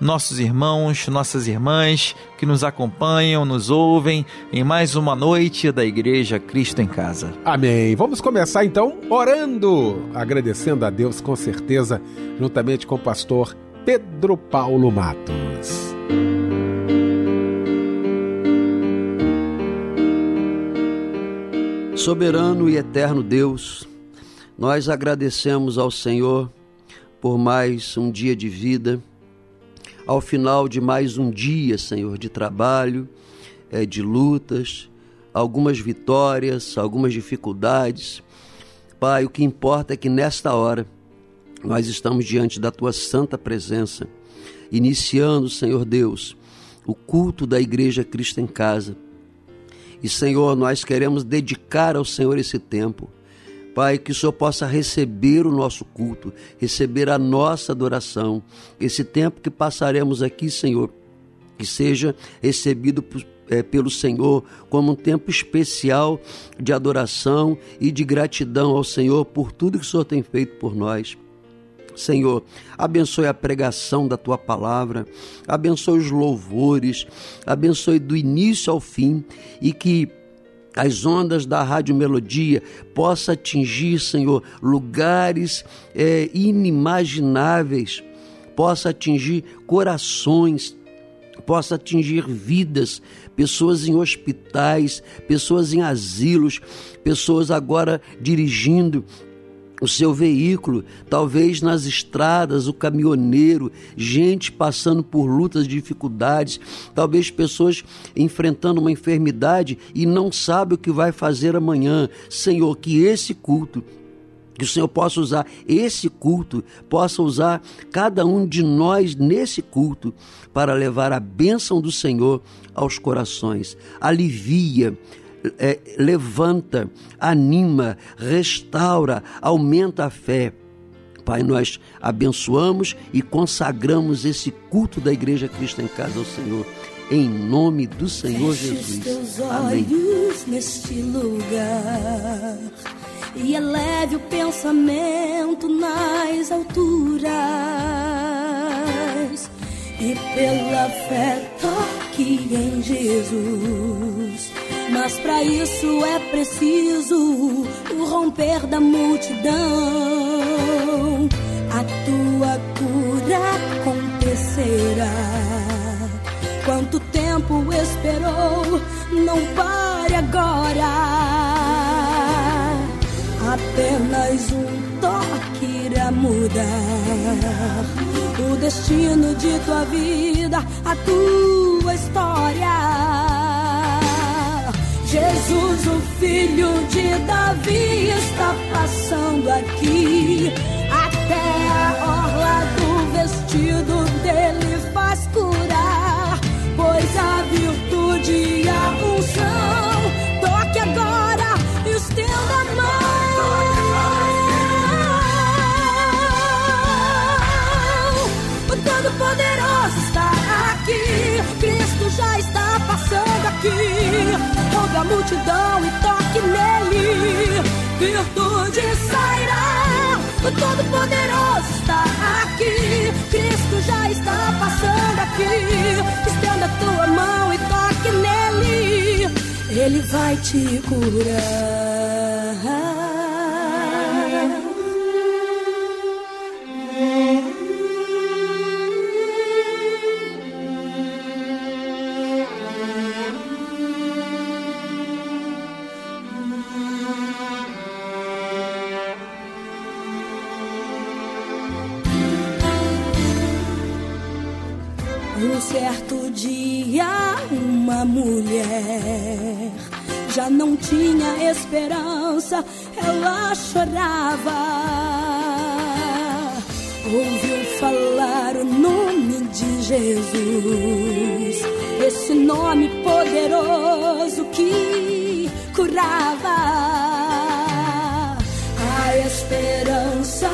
nossos irmãos, nossas irmãs que nos acompanham, nos ouvem em mais uma noite da Igreja Cristo em Casa. Amém. Vamos começar então orando, agradecendo a Deus com certeza, juntamente com o pastor Pedro Paulo Matos. Soberano e eterno Deus, nós agradecemos ao Senhor por mais um dia de vida ao final de mais um dia, Senhor, de trabalho, é, de lutas, algumas vitórias, algumas dificuldades. Pai, o que importa é que nesta hora nós estamos diante da tua santa presença, iniciando, Senhor Deus, o culto da Igreja Cristo em Casa. E, Senhor, nós queremos dedicar ao Senhor esse tempo Pai, que o Senhor possa receber o nosso culto, receber a nossa adoração. Esse tempo que passaremos aqui, Senhor, que seja recebido por é, pelo Senhor como um tempo especial de adoração e de gratidão ao Senhor por tudo que o Senhor tem feito por nós. Senhor, abençoe a pregação da tua palavra, abençoe os louvores, abençoe do início ao fim e que as ondas da Rádio Melodia possa atingir, Senhor, lugares é, inimagináveis, possa atingir corações, possa atingir vidas, pessoas em hospitais, pessoas em asilos, pessoas agora dirigindo o seu veículo, talvez nas estradas, o caminhoneiro, gente passando por lutas, dificuldades, talvez pessoas enfrentando uma enfermidade e não sabe o que vai fazer amanhã. Senhor, que esse culto que o Senhor possa usar esse culto, possa usar cada um de nós nesse culto para levar a bênção do Senhor aos corações. Alivia, é, levanta, anima, restaura, aumenta a fé. Pai, nós abençoamos e consagramos esse culto da Igreja Cristo em Casa ao Senhor. Em nome do Senhor Jesus. Teus olhos neste lugar e eleve o pensamento nas alturas e pela fé toque em Jesus mas para isso é preciso o romper da multidão. A tua cura acontecerá. Quanto tempo esperou? Não pare agora. Apenas um toque irá mudar o destino de tua vida, a tua história. Jesus, o filho de Davi, está passando aqui. Até a orla do vestido dele faz curar, pois a virtude e a unção. Toque agora, estenda a mão. O Todo-Poderoso está aqui, Cristo já está passando aqui multidão e toque nele. Virtude sairá, o Todo-Poderoso está aqui. Cristo já está passando aqui. Estenda a tua mão e toque nele. Ele vai te curar. Certo dia, uma mulher já não tinha esperança, ela chorava. Ouviu falar o nome de Jesus, esse nome poderoso que curava. A esperança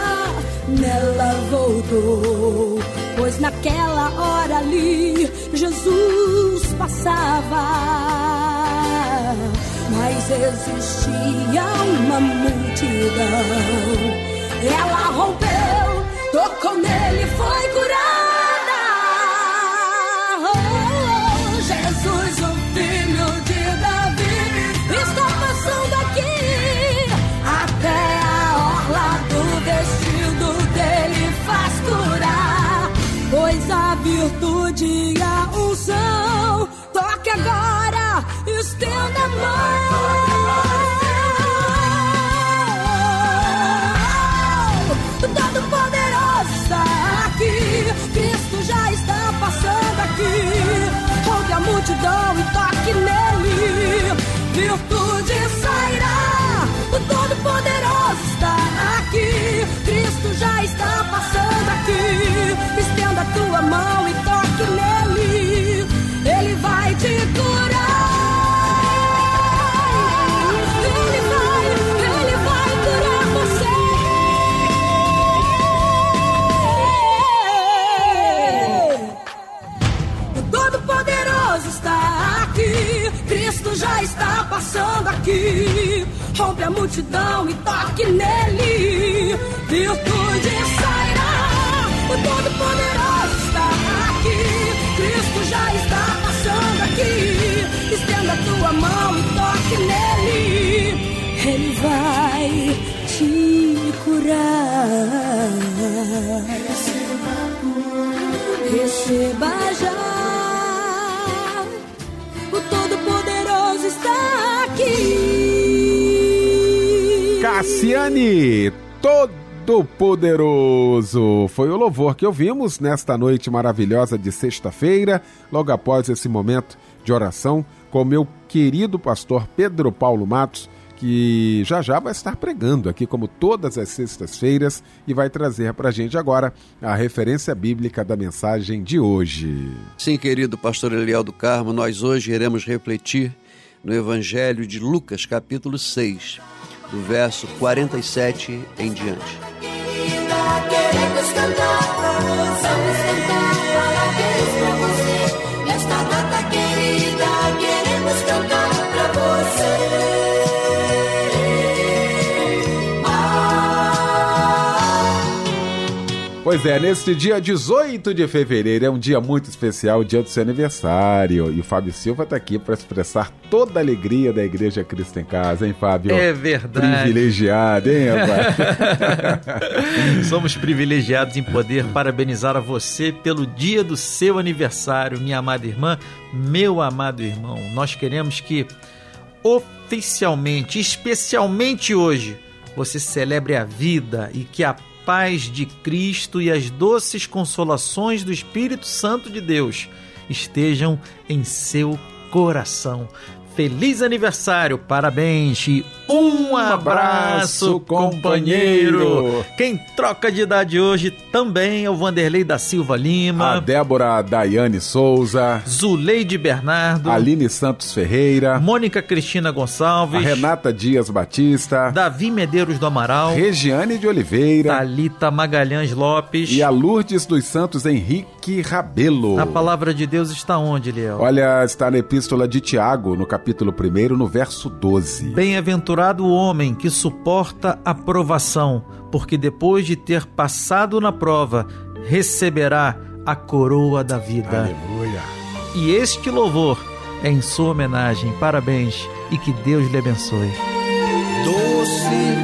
nela voltou pois naquela hora ali Jesus passava. Mas existia uma multidão. Ela rompeu, tocou nele, foi curada. Está passando aqui. Rompe a multidão e toque nele, virtude sairá. O Todo-Poderoso está aqui, Cristo já está passando aqui. Estenda a tua mão e toque nele, Ele vai te curar. Receba já. Cassiane, todo poderoso. Foi o louvor que ouvimos nesta noite maravilhosa de sexta-feira, logo após esse momento de oração com meu querido pastor Pedro Paulo Matos, que já já vai estar pregando aqui como todas as sextas-feiras e vai trazer para a gente agora a referência bíblica da mensagem de hoje. Sim, querido pastor Eliel do Carmo, nós hoje iremos refletir no Evangelho de Lucas, capítulo 6, do verso 47 em diante. Pois é, neste dia 18 de fevereiro é um dia muito especial, o dia do seu aniversário. E o Fábio Silva está aqui para expressar toda a alegria da Igreja Cristo em Casa, hein, Fábio? É verdade. Privilegiado, hein, rapaz? Somos privilegiados em poder parabenizar a você pelo dia do seu aniversário, minha amada irmã, meu amado irmão. Nós queremos que oficialmente, especialmente hoje, você celebre a vida e que a paz de Cristo e as doces consolações do Espírito Santo de Deus estejam em seu coração. Feliz aniversário, parabéns e um abraço, companheiro. Quem troca de idade hoje também é o Vanderlei da Silva Lima, A Débora Daiane Souza, Zuleide Bernardo, Aline Santos Ferreira, Mônica Cristina a Gonçalves, Renata Dias Batista, Davi Medeiros do Amaral, Regiane de Oliveira Talita Magalhães Lopes. e a Lourdes dos Santos Henrique Rabelo. A palavra de Deus está onde, Liel? Olha, está na epístola de Tiago, no capítulo capítulo 1, no verso 12. Bem-aventurado o homem que suporta a provação, porque depois de ter passado na prova, receberá a coroa da vida. Aleluia. E este louvor é em sua homenagem. Parabéns e que Deus lhe abençoe. Doce,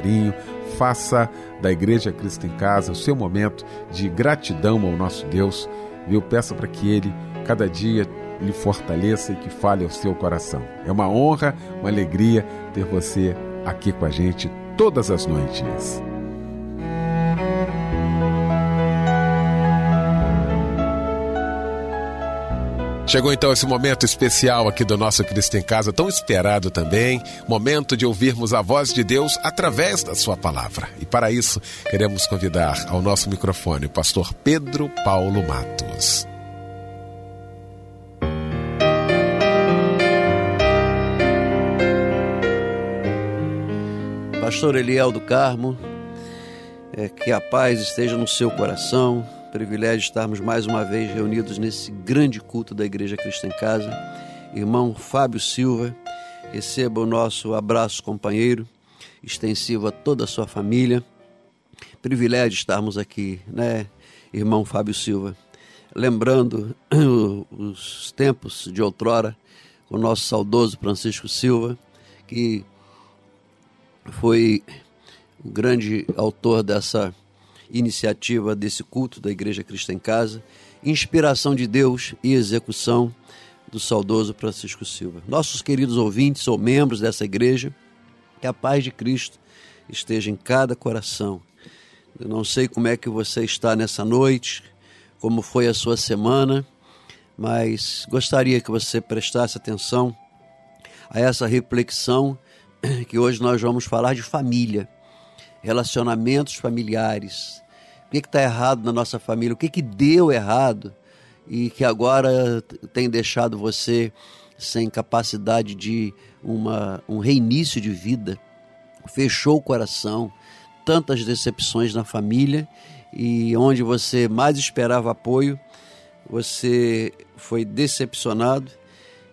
Faça da Igreja Cristo em Casa o seu momento de gratidão ao nosso Deus. Viu? Peça para que Ele cada dia lhe fortaleça e que fale ao seu coração. É uma honra, uma alegria ter você aqui com a gente todas as noites. Chegou então esse momento especial aqui do nosso Cristo em Casa, tão esperado também, momento de ouvirmos a voz de Deus através da sua palavra. E para isso, queremos convidar ao nosso microfone o pastor Pedro Paulo Matos. Pastor Eliel do Carmo, é, que a paz esteja no seu coração. Privilégio de estarmos mais uma vez reunidos nesse grande culto da Igreja Cristo em Casa. Irmão Fábio Silva, receba o nosso abraço, companheiro, extensivo a toda a sua família. Privilégio de estarmos aqui, né, irmão Fábio Silva? Lembrando os tempos de outrora, o nosso saudoso Francisco Silva, que foi o grande autor dessa iniciativa, desse culto da Igreja Cristo em Casa, inspiração de Deus e execução do saudoso Francisco Silva. Nossos queridos ouvintes ou membros dessa igreja, que a paz de Cristo esteja em cada coração. Eu não sei como é que você está nessa noite, como foi a sua semana, mas gostaria que você prestasse atenção a essa reflexão que hoje nós vamos falar de família, relacionamentos familiares. O que está errado na nossa família? O que, que deu errado e que agora tem deixado você sem capacidade de uma, um reinício de vida? Fechou o coração, tantas decepções na família e onde você mais esperava apoio, você foi decepcionado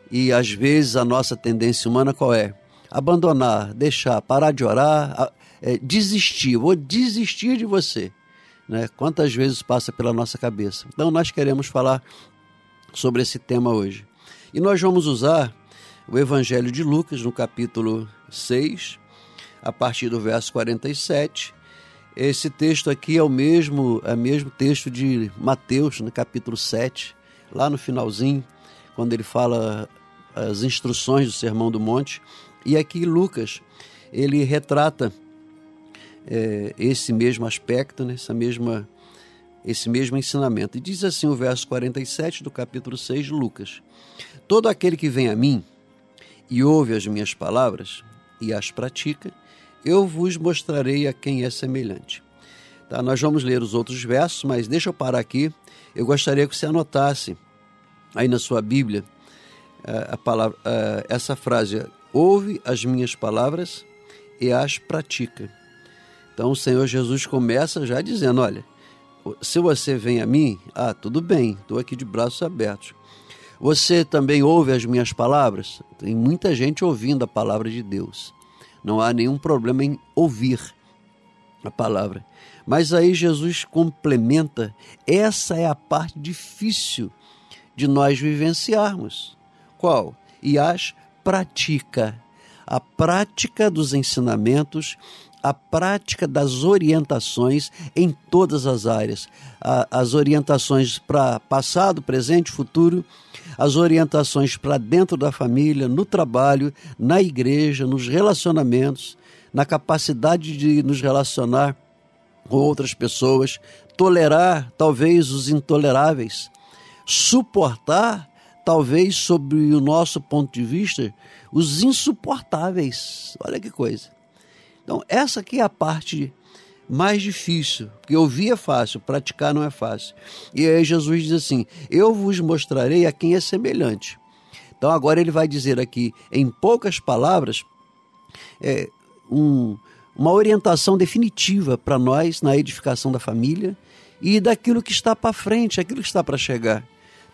e às vezes a nossa tendência humana qual é? abandonar, deixar, parar de orar, é, desistir, vou desistir de você. Né? Quantas vezes passa pela nossa cabeça? Então, nós queremos falar sobre esse tema hoje. E nós vamos usar o Evangelho de Lucas, no capítulo 6, a partir do verso 47. Esse texto aqui é o mesmo, é o mesmo texto de Mateus, no capítulo 7, lá no finalzinho, quando ele fala as instruções do Sermão do Monte. E aqui Lucas, ele retrata é, esse mesmo aspecto, né, essa mesma, esse mesmo ensinamento. E diz assim o verso 47 do capítulo 6 de Lucas: Todo aquele que vem a mim e ouve as minhas palavras e as pratica, eu vos mostrarei a quem é semelhante. Tá, nós vamos ler os outros versos, mas deixa eu parar aqui. Eu gostaria que você anotasse aí na sua Bíblia é, a palavra, é, essa frase: ouve as minhas palavras e as pratica. Então o Senhor Jesus começa já dizendo: olha, se você vem a mim, ah, tudo bem, estou aqui de braços abertos. Você também ouve as minhas palavras? Tem muita gente ouvindo a palavra de Deus. Não há nenhum problema em ouvir a palavra. Mas aí Jesus complementa: essa é a parte difícil de nós vivenciarmos. Qual? E as pratica, a prática dos ensinamentos, a prática das orientações em todas as áreas. as orientações para passado, presente, futuro, as orientações para dentro da família, no trabalho, na igreja, nos relacionamentos, na capacidade de nos relacionar com outras pessoas, tolerar talvez os intoleráveis, suportar talvez, sob o nosso ponto de vista, os insuportáveis. Olha que coisa. Então, essa aqui é a parte mais difícil, porque ouvir é fácil, praticar não é fácil. E aí Jesus diz assim: Eu vos mostrarei a quem é semelhante. Então, agora ele vai dizer aqui, em poucas palavras, é, um, uma orientação definitiva para nós na edificação da família e daquilo que está para frente, aquilo que está para chegar.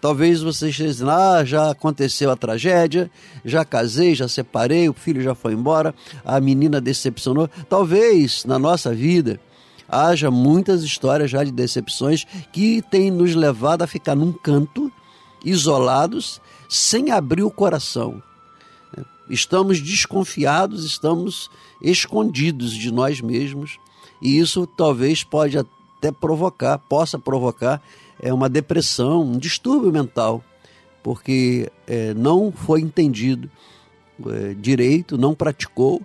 Talvez você esteja dizendo, ah, já aconteceu a tragédia, já casei, já separei, o filho já foi embora, a menina decepcionou. Talvez na nossa vida haja muitas histórias já de decepções que têm nos levado a ficar num canto, isolados, sem abrir o coração. Estamos desconfiados, estamos escondidos de nós mesmos, e isso talvez pode até provocar, possa provocar é, uma depressão, um distúrbio mental, porque é, não foi entendido é, direito, não praticou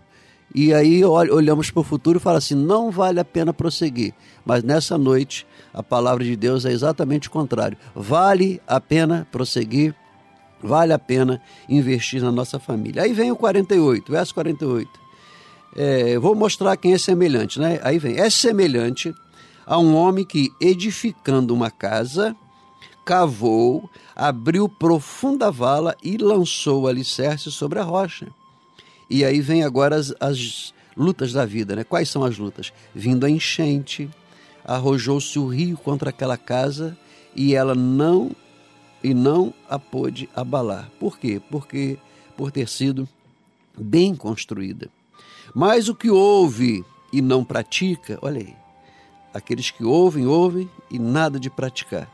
e aí olhamos para o futuro e fala assim: não vale a pena prosseguir. Mas nessa noite, a palavra de Deus é exatamente o contrário. Vale a pena prosseguir, vale a pena investir na nossa família. Aí vem o 48, verso 48. É, vou mostrar quem é semelhante, né? Aí vem: é semelhante a um homem que, edificando uma casa, cavou, abriu profunda vala e lançou o alicerce sobre a rocha. E aí vem agora as, as lutas da vida, né? Quais são as lutas? Vindo a enchente, arrojou-se o rio contra aquela casa e ela não e não a pôde abalar. Por quê? Porque por ter sido bem construída. Mas o que ouve e não pratica, olha aí, aqueles que ouvem, ouvem e nada de praticar.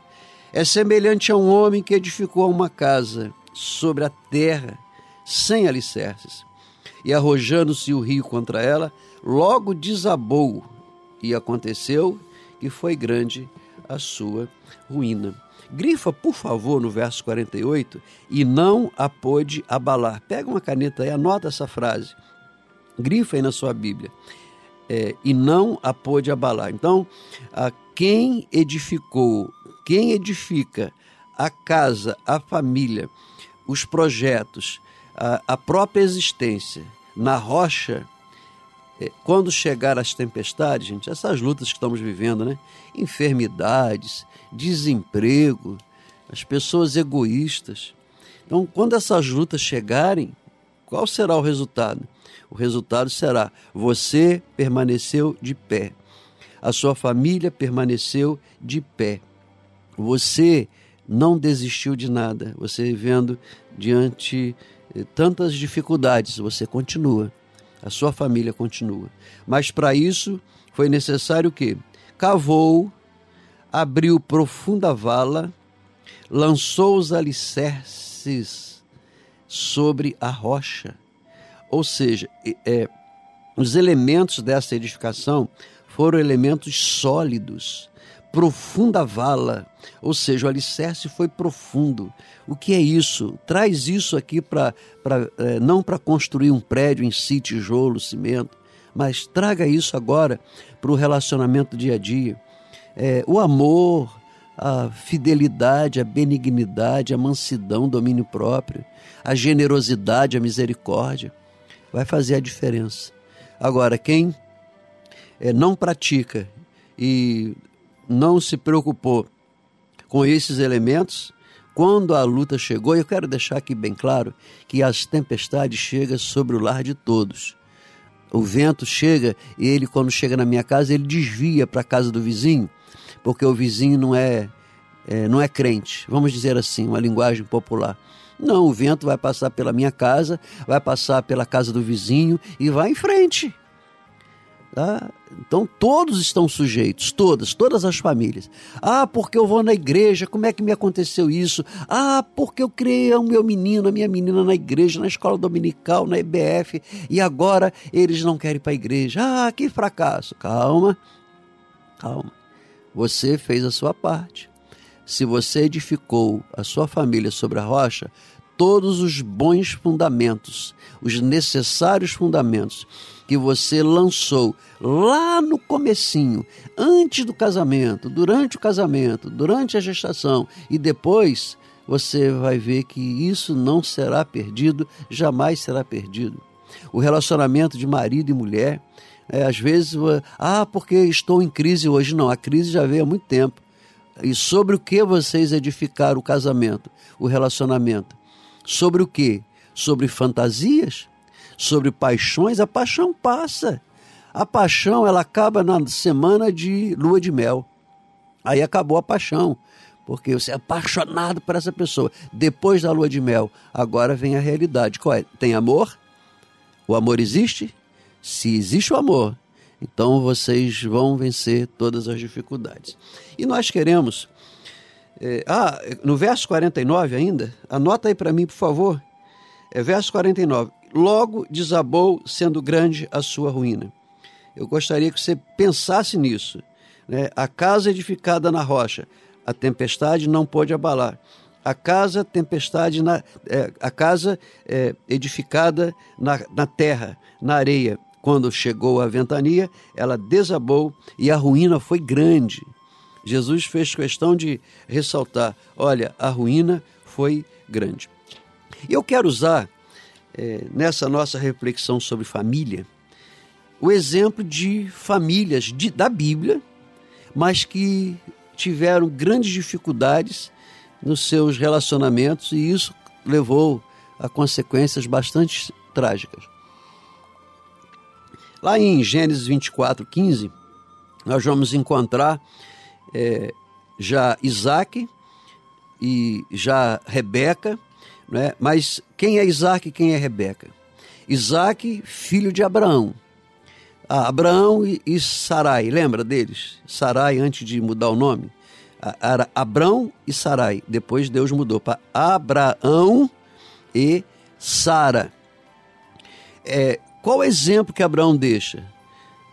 É semelhante a um homem que edificou uma casa sobre a terra sem alicerces e arrojando-se o rio contra ela, logo desabou, e aconteceu que foi grande a sua ruína. Grifa, por favor, no verso 48, e não a pôde abalar. Pega uma caneta aí, anota essa frase. Grifa aí na sua Bíblia. É, e não a pôde abalar. Então, a quem edificou, quem edifica a casa, a família, os projetos, a, a própria existência, na rocha, é, quando chegar as tempestades, gente, essas lutas que estamos vivendo, né? Enfermidades, desemprego, as pessoas egoístas. Então, quando essas lutas chegarem, qual será o resultado? O resultado será: você permaneceu de pé, a sua família permaneceu de pé, você não desistiu de nada, você vivendo diante tantas dificuldades, você continua, a sua família continua. Mas para isso foi necessário que cavou, abriu profunda vala, lançou os alicerces sobre a rocha. Ou seja, é, os elementos dessa edificação foram elementos sólidos, profunda vala, ou seja, o alicerce foi profundo. O que é isso? Traz isso aqui para é, não para construir um prédio em si, tijolo, cimento, mas traga isso agora para o relacionamento dia a dia. É, o amor, a fidelidade, a benignidade, a mansidão, domínio próprio, a generosidade, a misericórdia, vai fazer a diferença. Agora, quem é, não pratica e não se preocupou com esses elementos. Quando a luta chegou, eu quero deixar aqui bem claro que as tempestades chegam sobre o lar de todos. O vento chega e ele, quando chega na minha casa, ele desvia para a casa do vizinho, porque o vizinho não é, é, não é crente, vamos dizer assim, uma linguagem popular. Não, o vento vai passar pela minha casa, vai passar pela casa do vizinho e vai em frente. Tá? Então todos estão sujeitos, todas, todas as famílias. Ah, porque eu vou na igreja, como é que me aconteceu isso? Ah, porque eu criei o meu menino, a minha menina na igreja, na escola dominical, na EBF, e agora eles não querem ir para a igreja. Ah, que fracasso. Calma, calma. Você fez a sua parte. Se você edificou a sua família sobre a rocha, todos os bons fundamentos, os necessários fundamentos que você lançou lá no comecinho, antes do casamento, durante o casamento, durante a gestação e depois, você vai ver que isso não será perdido, jamais será perdido. O relacionamento de marido e mulher, é, às vezes, ah, porque estou em crise hoje. Não, a crise já veio há muito tempo. E sobre o que vocês edificaram o casamento, o relacionamento? Sobre o que? Sobre fantasias? sobre paixões, a paixão passa. A paixão, ela acaba na semana de lua de mel. Aí acabou a paixão, porque você é apaixonado por essa pessoa. Depois da lua de mel, agora vem a realidade. Qual é? Tem amor? O amor existe? Se existe o amor, então vocês vão vencer todas as dificuldades. E nós queremos. É, ah, no verso 49 ainda, anota aí para mim, por favor. É verso 49. Logo desabou, sendo grande a sua ruína. Eu gostaria que você pensasse nisso. Né? A casa edificada na rocha, a tempestade não pôde abalar. A casa tempestade na, é, a casa é, edificada na, na terra, na areia. Quando chegou a ventania, ela desabou e a ruína foi grande. Jesus fez questão de ressaltar: olha, a ruína foi grande. Eu quero usar, é, nessa nossa reflexão sobre família, o exemplo de famílias de, da Bíblia, mas que tiveram grandes dificuldades nos seus relacionamentos e isso levou a consequências bastante trágicas. Lá em Gênesis 24, 15, nós vamos encontrar é, já Isaac e já Rebeca, né? mas quem é Isaac e quem é Rebeca? Isaac, filho de Abraão. Ah, Abraão e, e Sarai, lembra deles? Sarai, antes de mudar o nome, era Abrão e Sarai. Depois Deus mudou para Abraão e Sara. É, qual o exemplo que Abraão deixa?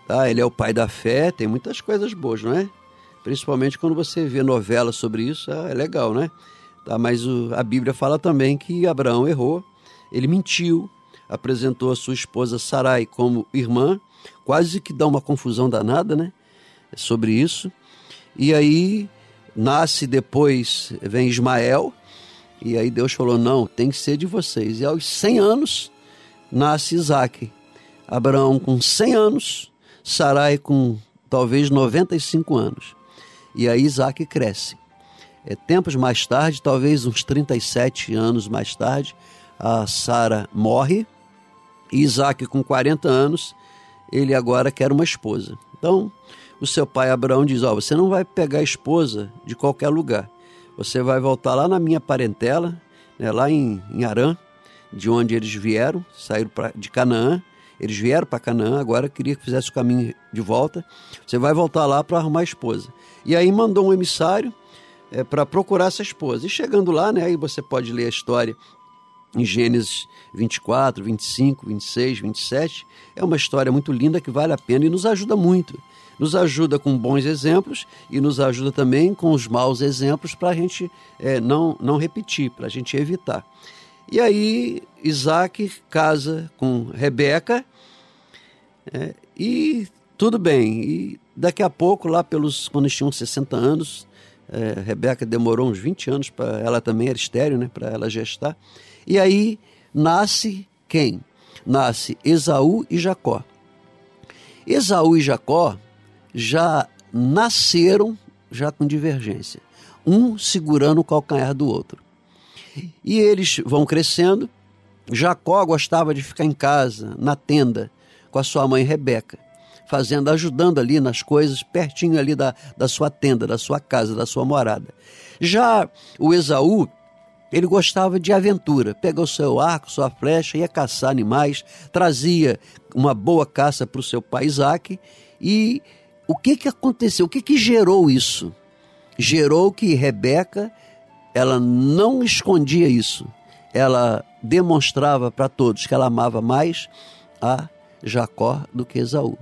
Tá, ele é o pai da fé, tem muitas coisas boas, não é? Principalmente quando você vê novela sobre isso, ah, é legal, né? Tá, mas o, a Bíblia fala também que Abraão errou, ele mentiu, apresentou a sua esposa Sarai como irmã, quase que dá uma confusão danada, né? Sobre isso. E aí nasce depois, vem Ismael, e aí Deus falou: não, tem que ser de vocês. E aos 100 anos nasce Isaac. Abraão com 100 anos, Sarai com talvez 95 anos. E aí Isaac cresce. É, tempos mais tarde, talvez uns 37 anos mais tarde, a Sara morre. E Isaac, com 40 anos, ele agora quer uma esposa. Então, o seu pai Abraão diz: Ó, oh, você não vai pegar a esposa de qualquer lugar. Você vai voltar lá na minha parentela, né, lá em, em Arã, de onde eles vieram, saíram pra, de Canaã. Eles vieram para Canaã, agora queria que fizesse o caminho de volta. Você vai voltar lá para arrumar a esposa. E aí mandou um emissário é, para procurar essa esposa. E chegando lá, né, aí você pode ler a história em Gênesis 24, 25, 26, 27. É uma história muito linda que vale a pena e nos ajuda muito. Nos ajuda com bons exemplos e nos ajuda também com os maus exemplos para a gente é, não, não repetir, para a gente evitar. E aí Isaac casa com Rebeca é, e tudo bem. E daqui a pouco, lá pelos quando eles tinham 60 anos, é, Rebeca demorou uns 20 anos para ela também era estéreo, né, para ela gestar. E aí nasce quem? Nasce Esaú e Jacó. Esaú e Jacó já nasceram já com divergência, um segurando o calcanhar do outro. E eles vão crescendo. Jacó gostava de ficar em casa, na tenda, com a sua mãe Rebeca, fazendo, ajudando ali nas coisas, pertinho ali da, da sua tenda, da sua casa, da sua morada. Já o Esaú, ele gostava de aventura, pega o seu arco, sua flecha, ia caçar animais, trazia uma boa caça para o seu pai Isaac. E o que, que aconteceu? O que, que gerou isso? Gerou que Rebeca ela não escondia isso. Ela demonstrava para todos que ela amava mais a Jacó do que Esaú.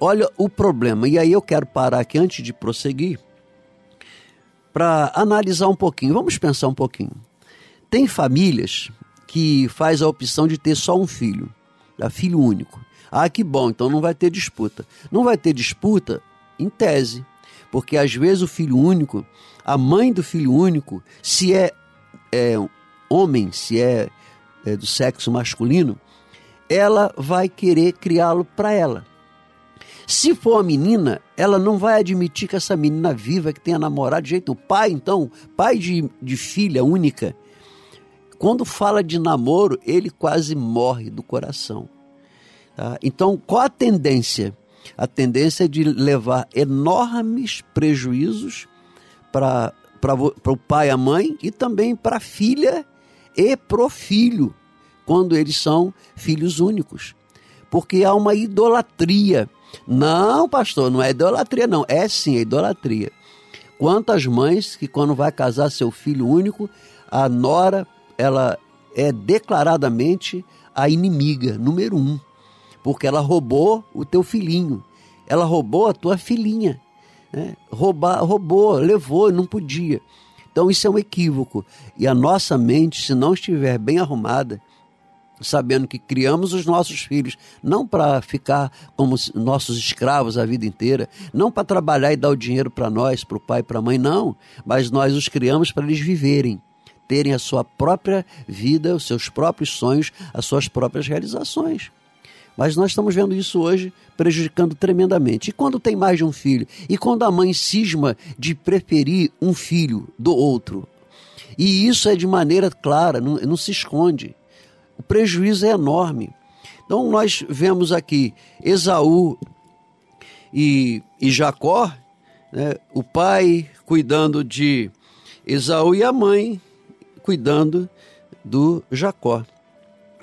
Olha o problema, e aí eu quero parar aqui antes de prosseguir para analisar um pouquinho. Vamos pensar um pouquinho. Tem famílias que faz a opção de ter só um filho, é filho único. Ah, que bom, então não vai ter disputa. Não vai ter disputa em tese, porque às vezes o filho único a mãe do filho único, se é, é homem, se é, é do sexo masculino, ela vai querer criá-lo para ela. Se for a menina, ela não vai admitir que essa menina viva, que tenha namorado de jeito. O pai, então, pai de, de filha única, quando fala de namoro, ele quase morre do coração. Tá? Então, qual a tendência? A tendência é de levar enormes prejuízos para o pai e a mãe e também para a filha e pro filho, quando eles são filhos únicos. Porque há uma idolatria. Não, pastor, não é idolatria, não. É sim, é idolatria. Quantas mães que, quando vai casar seu filho único, a nora, ela é declaradamente a inimiga número um. Porque ela roubou o teu filhinho. Ela roubou a tua filhinha. Né? Roubar, roubou, levou, não podia. Então isso é um equívoco. E a nossa mente, se não estiver bem arrumada, sabendo que criamos os nossos filhos não para ficar como nossos escravos a vida inteira, não para trabalhar e dar o dinheiro para nós, para o pai para a mãe, não, mas nós os criamos para eles viverem, terem a sua própria vida, os seus próprios sonhos, as suas próprias realizações. Mas nós estamos vendo isso hoje prejudicando tremendamente. E quando tem mais de um filho? E quando a mãe cisma de preferir um filho do outro? E isso é de maneira clara, não, não se esconde. O prejuízo é enorme. Então nós vemos aqui Esaú e, e Jacó, né, o pai cuidando de Esaú e a mãe cuidando do Jacó.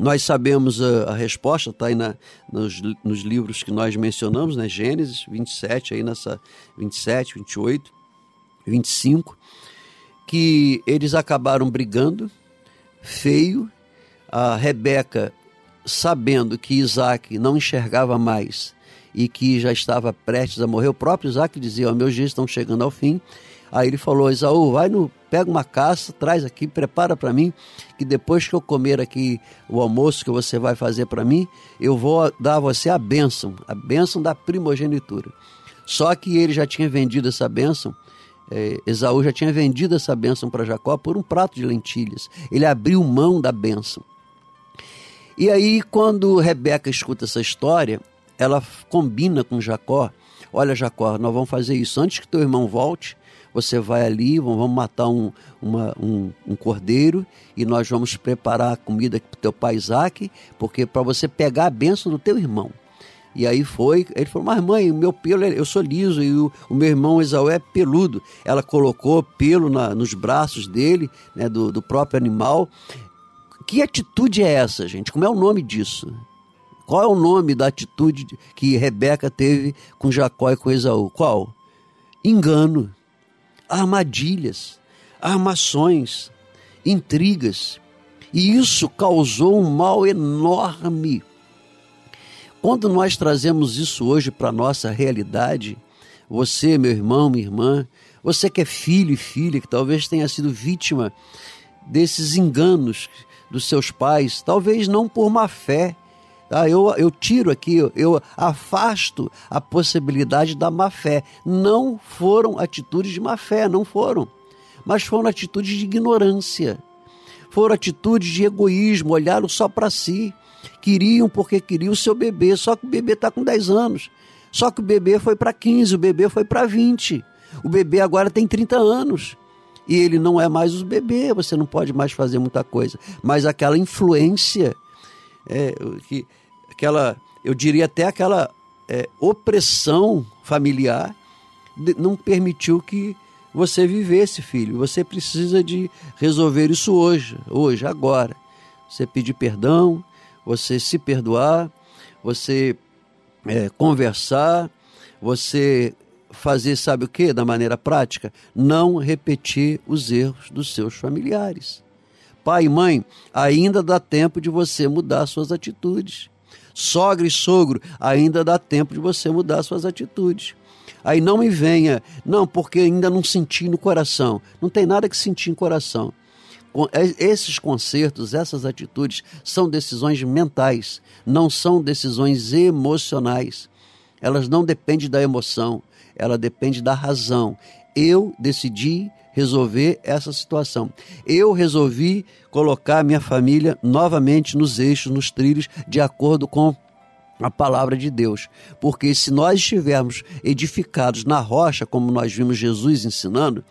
Nós sabemos a, a resposta, está aí na, nos, nos, livros que nós mencionamos, né? Gênesis 27, aí nessa 27, 28, 25, que eles acabaram brigando, feio. A Rebeca, sabendo que Isaac não enxergava mais e que já estava prestes a morrer, o próprio Isaac dizia: oh, Meus dias estão chegando ao fim. Aí ele falou: Esaú, vai no, pega uma caça, traz aqui, prepara para mim, que depois que eu comer aqui o almoço que você vai fazer para mim, eu vou dar a você a bênção, a bênção da primogenitura. Só que ele já tinha vendido essa bênção, é, Esaú já tinha vendido essa bênção para Jacó por um prato de lentilhas. Ele abriu mão da bênção. E aí, quando Rebeca escuta essa história, ela combina com Jacó: Olha, Jacó, nós vamos fazer isso antes que teu irmão volte você vai ali, vamos matar um, uma, um, um cordeiro e nós vamos preparar a comida para teu pai Isaac, porque para você pegar a bênção do teu irmão. E aí foi, ele falou, mas mãe, o meu pelo, eu sou liso e o, o meu irmão Esaú é peludo. Ela colocou pelo na, nos braços dele, né, do, do próprio animal. Que atitude é essa, gente? Como é o nome disso? Qual é o nome da atitude que Rebeca teve com Jacó e com Esaú? Qual? Engano armadilhas, armações, intrigas. E isso causou um mal enorme. Quando nós trazemos isso hoje para a nossa realidade, você, meu irmão, minha irmã, você que é filho e filha, que talvez tenha sido vítima desses enganos dos seus pais, talvez não por má fé, Tá? Eu, eu tiro aqui, eu afasto a possibilidade da má fé. Não foram atitudes de má fé, não foram. Mas foram atitudes de ignorância. Foram atitudes de egoísmo, olharam só para si. Queriam porque queriam o seu bebê, só que o bebê está com 10 anos. Só que o bebê foi para 15, o bebê foi para 20. O bebê agora tem 30 anos e ele não é mais o bebê, você não pode mais fazer muita coisa. Mas aquela influência é, que aquela, eu diria até aquela é, opressão familiar não permitiu que você vivesse, filho. Você precisa de resolver isso hoje, hoje, agora. Você pedir perdão, você se perdoar, você é, conversar, você fazer, sabe o que, da maneira prática? Não repetir os erros dos seus familiares. Pai e mãe, ainda dá tempo de você mudar suas atitudes sogra e sogro, ainda dá tempo de você mudar suas atitudes. Aí não me venha, não, porque ainda não senti no coração. Não tem nada que sentir no coração. É, esses concertos, essas atitudes são decisões mentais, não são decisões emocionais. Elas não dependem da emoção, ela depende da razão. Eu decidi resolver essa situação. Eu resolvi colocar minha família novamente nos eixos, nos trilhos, de acordo com a palavra de Deus. Porque se nós estivermos edificados na rocha, como nós vimos Jesus ensinando,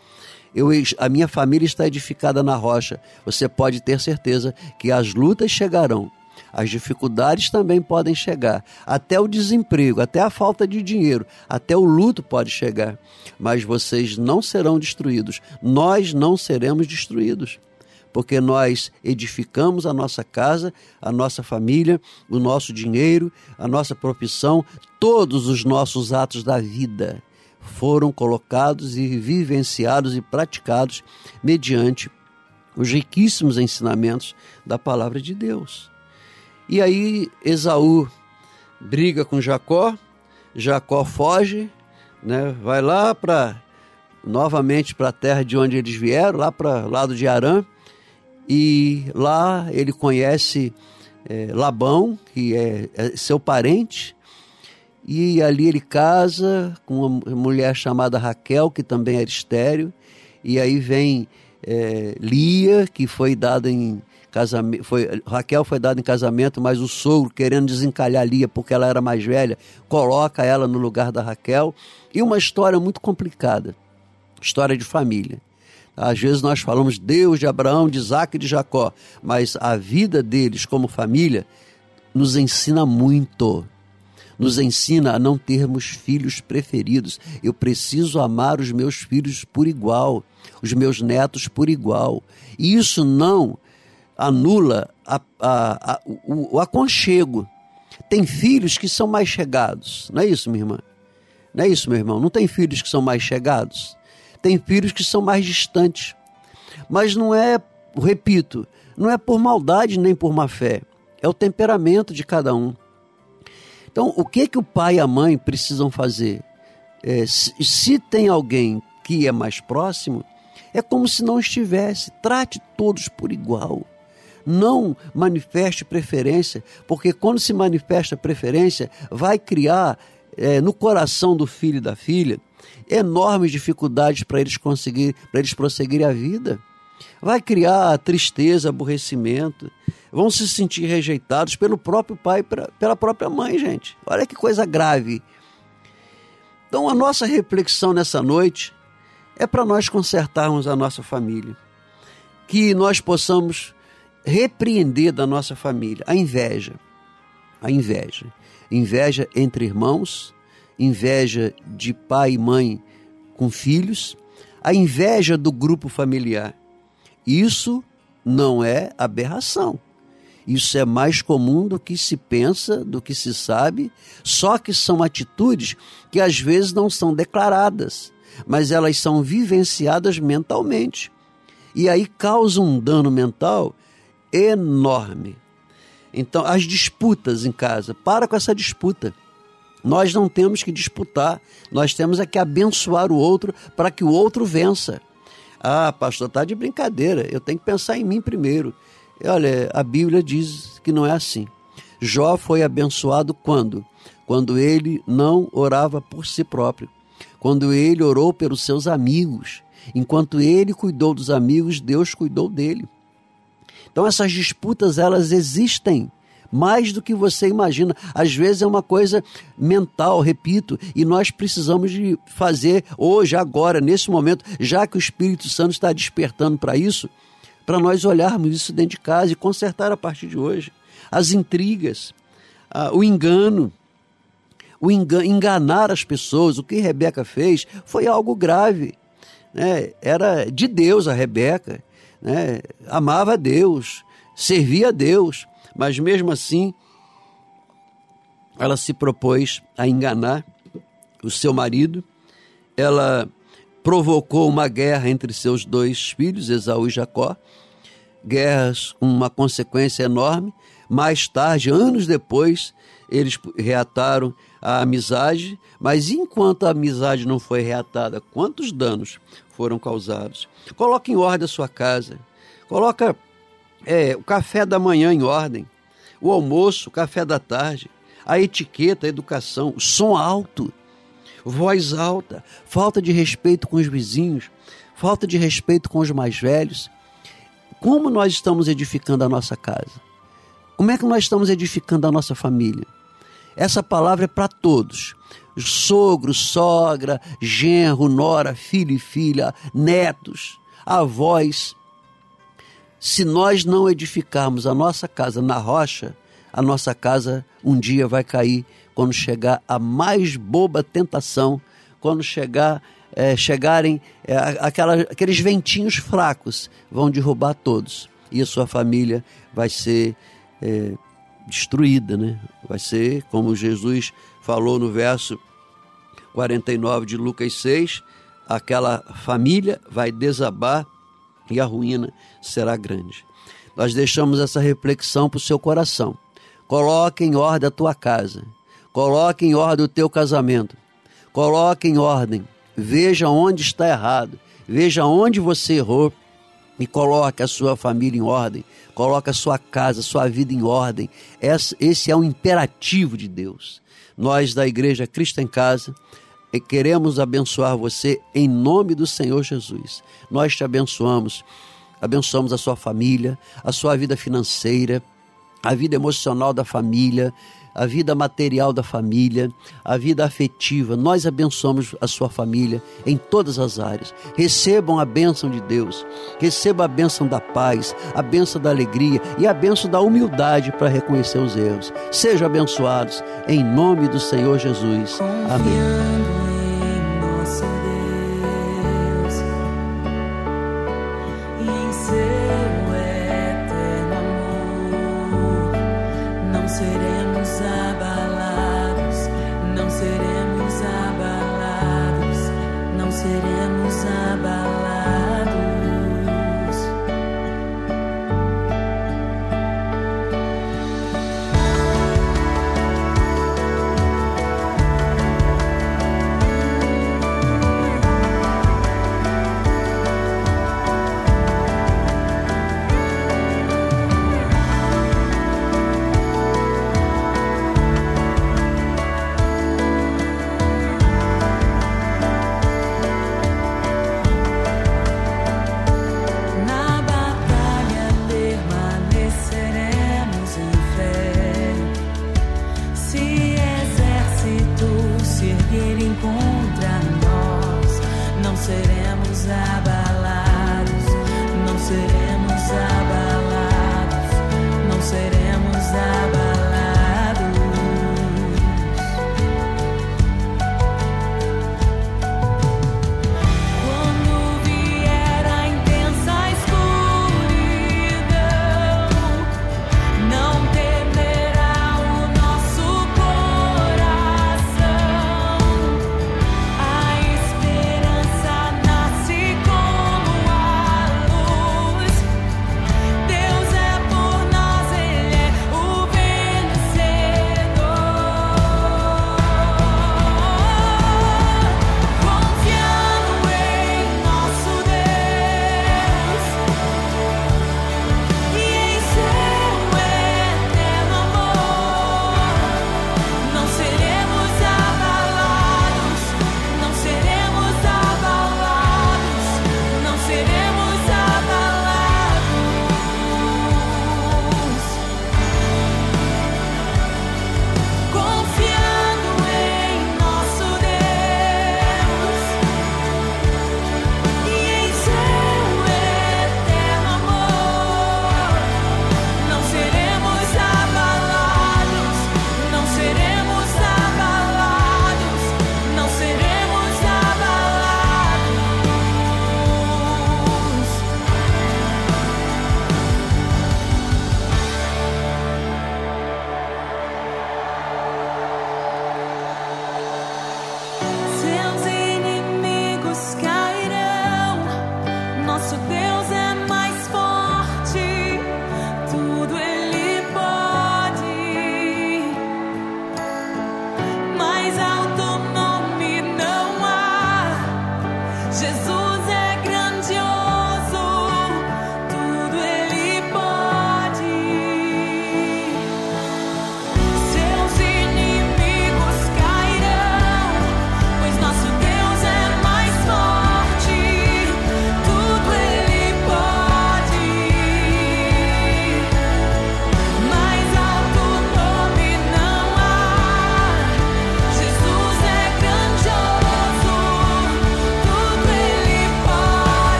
eu, a minha família está edificada na rocha. Você pode ter certeza que as lutas chegarão, As dificuldades também podem chegar, até o desemprego, até a falta de dinheiro, até o luto pode chegar. Mas vocês não serão destruídos. Nós não seremos destruídos porque nós edificamos a nossa casa, a nossa família, o nosso dinheiro, a nossa profissão, todos os nossos atos da vida foram colocados e vivenciados e praticados mediante os riquíssimos ensinamentos da palavra de Deus. E aí Esaú briga com Jacó, Jacó foge, né, vai lá para novamente para a terra de onde eles vieram, lá para o lado de Arã, e lá ele conhece é, Labão, que é, é seu parente, e ali ele casa com uma mulher chamada Raquel, que também era estéreo, e aí vem é, Lia, que foi dada em casamento, foi, Raquel foi dada em casamento, mas o sogro, querendo desencalhar Lia porque ela era mais velha, coloca ela no lugar da Raquel, e uma história muito complicada, história de família. Às vezes nós falamos Deus de Abraão, de Isaac e de Jacó, mas a vida deles como família nos ensina muito nos ensina a não termos filhos preferidos. Eu preciso amar os meus filhos por igual, os meus netos por igual. E isso não anula a, a, a, o, o aconchego. Tem filhos que são mais chegados, não é isso, minha irmã? Não é isso, meu irmão? Não tem filhos que são mais chegados? Tem filhos que são mais distantes. Mas não é, repito, não é por maldade nem por má fé. É o temperamento de cada um. Então, o que que o pai e a mãe precisam fazer? É, se, se tem alguém que é mais próximo, é como se não estivesse. Trate todos por igual. Não manifeste preferência, porque quando se manifesta preferência, vai criar é, no coração do filho e da filha enormes dificuldades para eles conseguir, para eles prosseguirem a vida. Vai criar tristeza, aborrecimento vão se sentir rejeitados pelo próprio pai, pela própria mãe, gente. Olha que coisa grave. Então, a nossa reflexão nessa noite é para nós consertarmos a nossa família. Que nós possamos repreender da nossa família a inveja. A inveja. Inveja entre irmãos, inveja de pai e mãe com filhos, a inveja do grupo familiar. Isso não é aberração. Isso é mais comum do que se pensa, do que se sabe, só que são atitudes que às vezes não são declaradas, mas elas são vivenciadas mentalmente. E aí causam um dano mental enorme. Então, as disputas em casa, para com essa disputa. Nós não temos que disputar, nós temos é que abençoar o outro para que o outro vença. Ah, pastor, está de brincadeira, eu tenho que pensar em mim primeiro. Olha, a Bíblia diz que não é assim. Jó foi abençoado quando? Quando ele não orava por si próprio, quando ele orou pelos seus amigos. Enquanto ele cuidou dos amigos, Deus cuidou dele. Então essas disputas elas existem mais do que você imagina. Às vezes é uma coisa mental, repito, e nós precisamos de fazer hoje, agora, nesse momento, já que o Espírito Santo está despertando para isso, para nós olharmos isso dentro de casa e consertar a partir de hoje. As intrigas, o engano, o enganar as pessoas, o que Rebeca fez foi algo grave. Né? Era de Deus a Rebeca, né? amava a Deus, servia a Deus, mas mesmo assim ela se propôs a enganar o seu marido, ela provocou uma guerra entre seus dois filhos, Esaú e Jacó, guerras com uma consequência enorme. Mais tarde, anos depois, eles reataram a amizade, mas enquanto a amizade não foi reatada, quantos danos foram causados? Coloque em ordem a sua casa, coloca é, o café da manhã em ordem, o almoço, o café da tarde, a etiqueta, a educação, o som alto, voz alta, falta de respeito com os vizinhos, falta de respeito com os mais velhos, como nós estamos edificando a nossa casa? Como é que nós estamos edificando a nossa família? Essa palavra é para todos. Sogro, sogra, genro, nora, filho e filha, netos, avós. Se nós não edificarmos a nossa casa na rocha, a nossa casa um dia vai cair quando chegar a mais boba tentação, quando chegar é, chegarem é, aquela, aqueles ventinhos fracos vão derrubar todos e a sua família vai ser é, destruída, né? Vai ser como Jesus falou no verso 49 de Lucas 6, aquela família vai desabar e a ruína será grande. Nós deixamos essa reflexão para o seu coração. Coloque em ordem a tua casa. Coloque em ordem o teu casamento. Coloque em ordem. Veja onde está errado. Veja onde você errou e coloque a sua família em ordem. Coloque a sua casa, a sua vida em ordem. Esse é um imperativo de Deus. Nós da Igreja Cristo em Casa e queremos abençoar você em nome do Senhor Jesus. Nós te abençoamos, abençoamos a sua família, a sua vida financeira, a vida emocional da família, a vida material da família, a vida afetiva. Nós abençoamos a sua família em todas as áreas. Recebam a bênção de Deus, recebam a bênção da paz, a bênção da alegria e a bênção da humildade para reconhecer os erros. Sejam abençoados em nome do Senhor Jesus. Amém.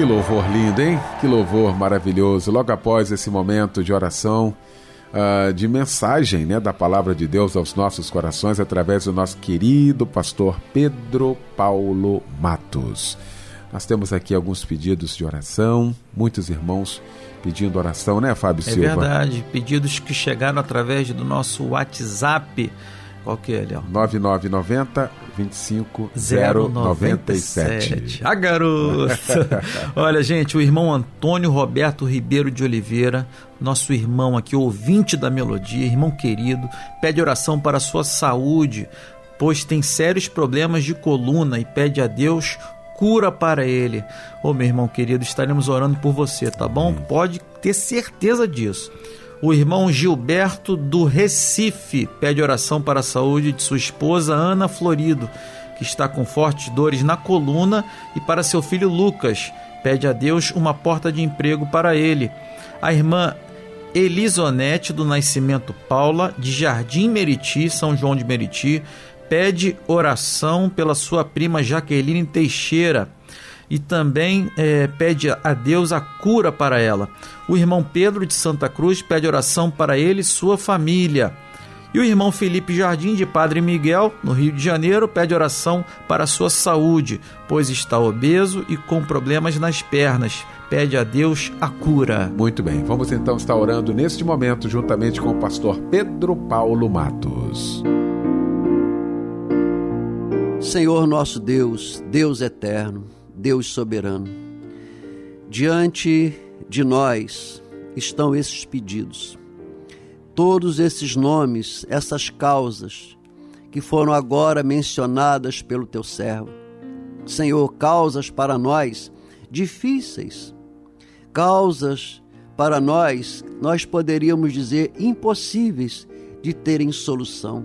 Que louvor lindo, hein? Que louvor maravilhoso. Logo após esse momento de oração, uh, de mensagem né, da palavra de Deus aos nossos corações, através do nosso querido pastor Pedro Paulo Matos. Nós temos aqui alguns pedidos de oração, muitos irmãos pedindo oração, né, Fábio é Silva? É verdade, pedidos que chegaram através do nosso WhatsApp. Qual que é, Léo? 9990 25097. A garota! Olha, gente, o irmão Antônio Roberto Ribeiro de Oliveira, nosso irmão aqui, ouvinte da melodia, irmão querido, pede oração para a sua saúde, pois tem sérios problemas de coluna e pede a Deus cura para ele. Ô, oh, meu irmão querido, estaremos orando por você, tá bom? Pode ter certeza disso. O irmão Gilberto do Recife pede oração para a saúde de sua esposa Ana Florido, que está com fortes dores na coluna, e para seu filho Lucas. Pede a Deus uma porta de emprego para ele. A irmã Elisonete do Nascimento Paula, de Jardim Meriti, São João de Meriti, pede oração pela sua prima Jaqueline Teixeira e também é, pede a Deus a cura para ela. O irmão Pedro de Santa Cruz pede oração para ele e sua família. E o irmão Felipe Jardim, de Padre Miguel, no Rio de Janeiro, pede oração para a sua saúde, pois está obeso e com problemas nas pernas. Pede a Deus a cura. Muito bem, vamos então estar orando neste momento, juntamente com o pastor Pedro Paulo Matos. Senhor nosso Deus, Deus eterno, Deus soberano, diante de nós estão esses pedidos, todos esses nomes, essas causas que foram agora mencionadas pelo teu servo. Senhor, causas para nós difíceis, causas para nós, nós poderíamos dizer impossíveis de terem solução.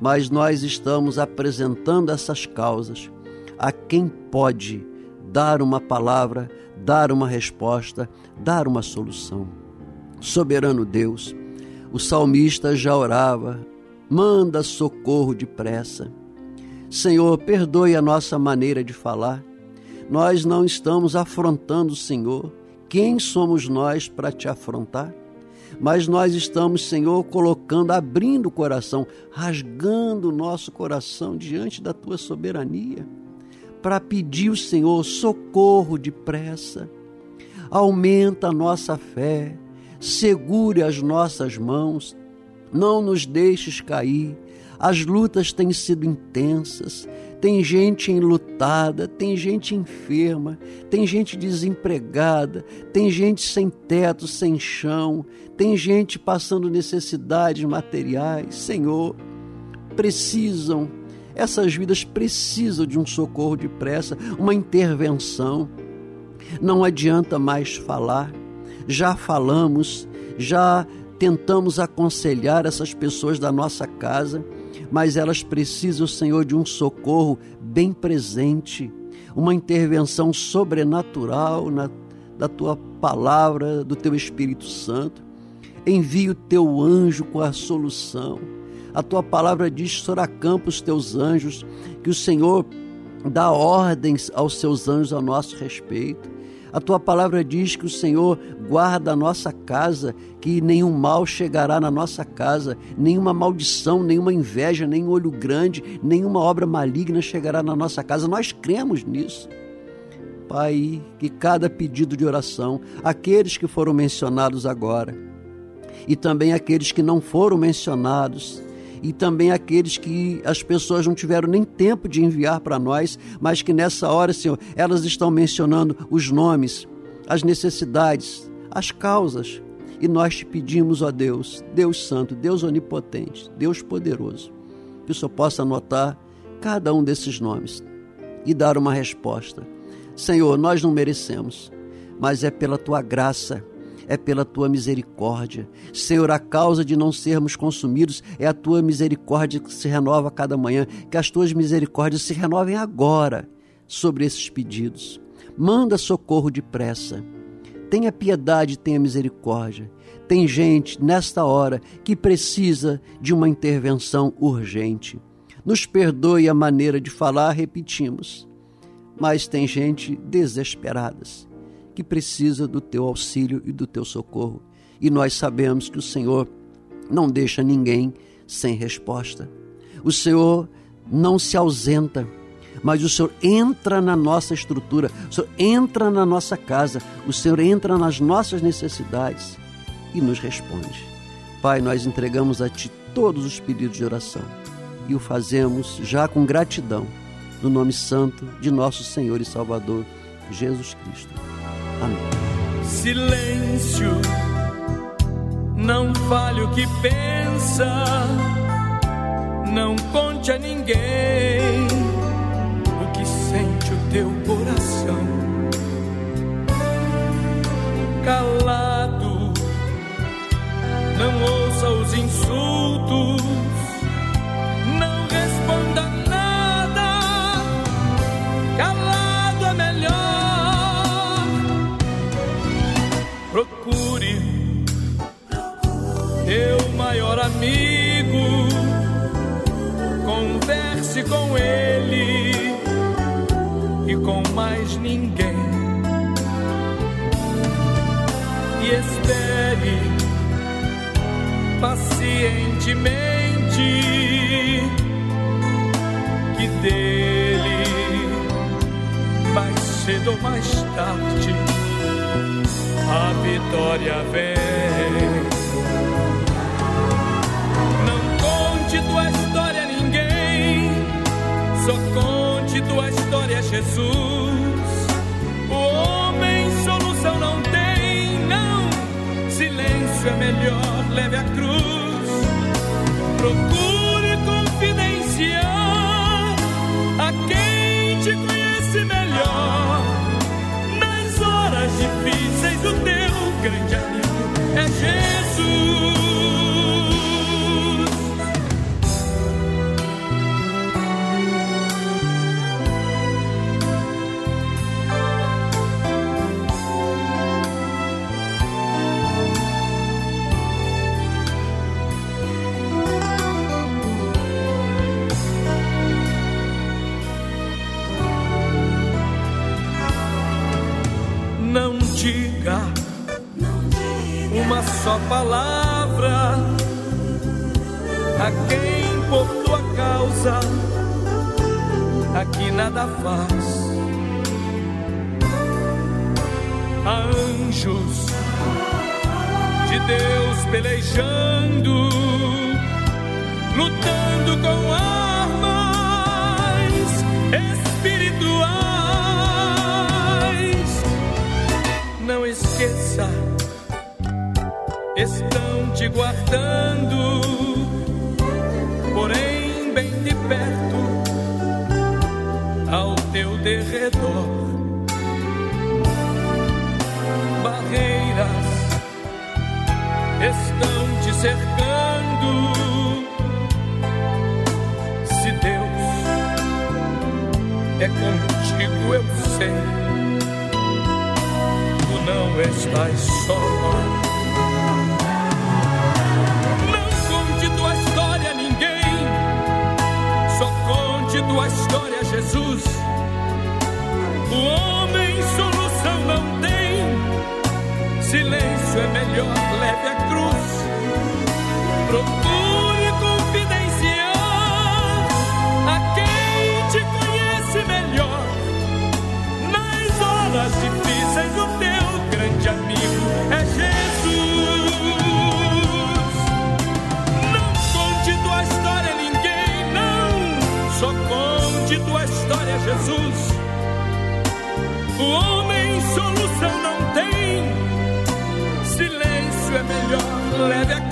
Mas nós estamos apresentando essas causas a quem pode dar uma palavra, dar uma resposta, dar uma solução. Soberano Deus, o salmista já orava, manda socorro depressa. Senhor, perdoe a nossa maneira de falar. Nós não estamos afrontando o Senhor. Quem somos nós para te afrontar? Mas nós estamos, Senhor, colocando, abrindo o coração, rasgando o nosso coração diante da tua soberania para pedir o Senhor socorro depressa. Aumenta a nossa fé, segure as nossas mãos, não nos deixes cair. As lutas têm sido intensas, tem gente enlutada, tem gente enferma, tem gente desempregada, tem gente sem teto, sem chão, tem gente passando necessidades materiais. Senhor, precisam essas vidas precisam de um socorro depressa, uma intervenção. Não adianta mais falar. Já falamos, já tentamos aconselhar essas pessoas da nossa casa, mas elas precisam, Senhor, de um socorro bem presente, uma intervenção sobrenatural na, da tua palavra, do teu Espírito Santo. Envie o teu anjo com a solução a tua palavra diz: soracampa os teus anjos, que o Senhor dá ordens aos seus anjos a nosso respeito. A tua palavra diz que o Senhor guarda a nossa casa, que nenhum mal chegará na nossa casa, nenhuma maldição, nenhuma inveja, nenhum olho grande, nenhuma obra maligna chegará na nossa casa. Nós cremos nisso. Pai, que cada pedido de oração, aqueles que foram mencionados agora, e também aqueles que não foram mencionados, e também aqueles que as pessoas não tiveram nem tempo de enviar para nós, mas que nessa hora, Senhor, elas estão mencionando os nomes, as necessidades, as causas. E nós te pedimos, ó Deus, Deus Santo, Deus Onipotente, Deus Poderoso, que o Senhor possa anotar cada um desses nomes e dar uma resposta. Senhor, nós não merecemos, mas é pela tua graça é pela tua misericórdia. Senhor, a causa de não sermos consumidos é a tua misericórdia que se renova a cada manhã. Que as tuas misericórdias se renovem agora sobre esses pedidos. Manda socorro depressa. Tenha piedade, tenha misericórdia. Tem gente nesta hora que precisa de uma intervenção urgente. Nos perdoe a maneira de falar, repetimos. Mas tem gente desesperada que precisa do teu auxílio e do teu socorro. E nós sabemos que o Senhor não deixa ninguém sem resposta. O Senhor não se ausenta, mas o Senhor entra na nossa estrutura, o Senhor entra na nossa casa, o Senhor entra nas nossas necessidades e nos responde. Pai, nós entregamos a Ti todos os pedidos de oração e o fazemos já com gratidão, no nome santo de nosso Senhor e Salvador, Jesus Cristo. Amém. Silêncio, não fale o que pensa, não conte a ninguém o que sente o teu coração. Calado, não ouça os insultos, com ele e com mais ninguém. E espere pacientemente que dele, mais cedo ou mais tarde, a vitória vem. Conte tua história Jesus. O homem solução não tem, não. Silêncio é melhor, leve a cruz. Procure confidenciar a quem te conhece melhor. Nas horas difíceis, o teu grande amigo é Jesus. Diga uma só palavra a quem por tua causa aqui nada faz. Há anjos de Deus pelejando, lutando com armas Não esqueça, estão te guardando, porém bem de perto, ao teu derredor. Barreiras estão te cercando. Se Deus é contigo, eu sei não estás só. Não conte tua história a ninguém, só conte tua história a Jesus. O homem solução não tem, silêncio é melhor, leve a cruz. Procure confidenciar a quem te conhece melhor. Nas horas difíceis, o teu grande amigo é Jesus. Não conte tua história a ninguém, não. Só conte tua história a Jesus. O homem solução não tem. Silêncio é melhor, leve a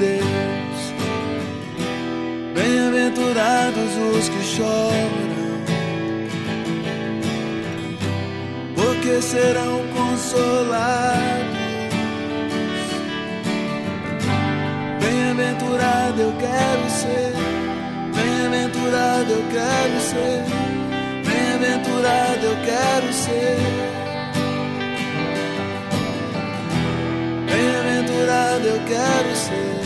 Deus. Bem-aventurados os que choram, porque serão consolados. Bem-aventurado eu quero ser. Bem-aventurado eu quero ser, bem-aventurado eu quero ser. Bem-aventurado eu quero ser,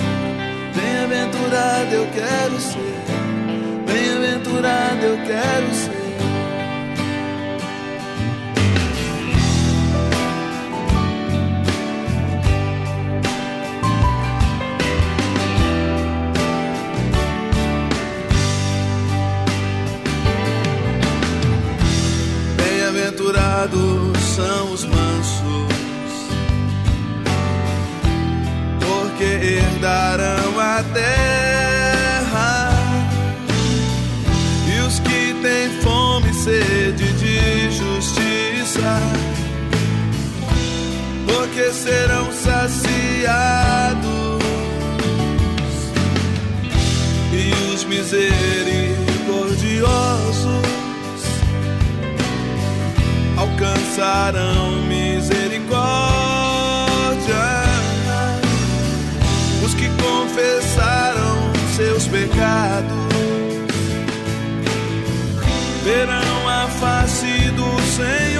bem-aventurado eu quero ser, bem-aventurado eu quero ser. Terra. E os que têm fome e sede de justiça, porque serão saciados. E os misericordiosos alcançarão pecados verão a face do Senhor.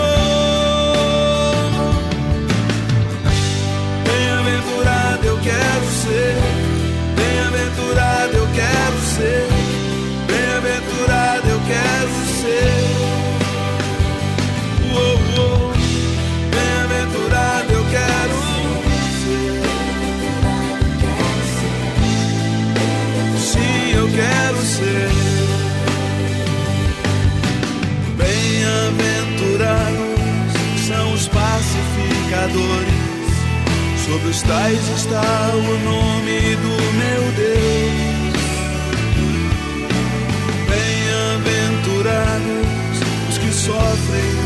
Sobre os tais está o nome do meu Deus. Bem-aventurados os que sofrem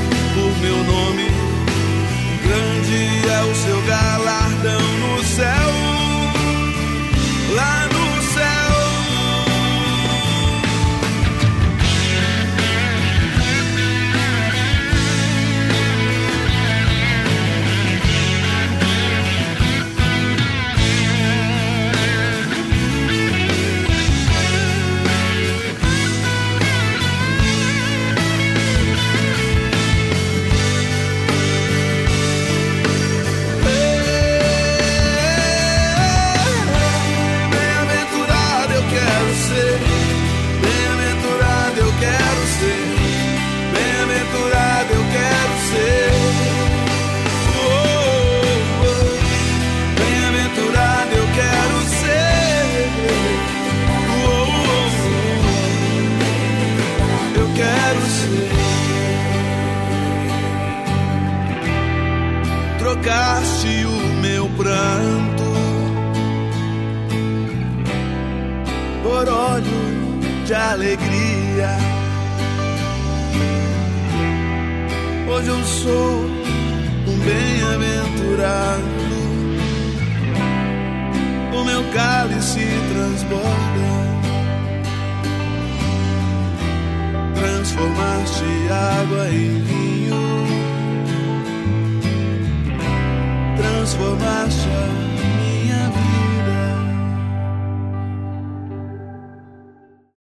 alegria. Hoje eu sou um bem-aventurado. O meu cálice transborda. Transformaste água em vinho, transformaste a minha vida.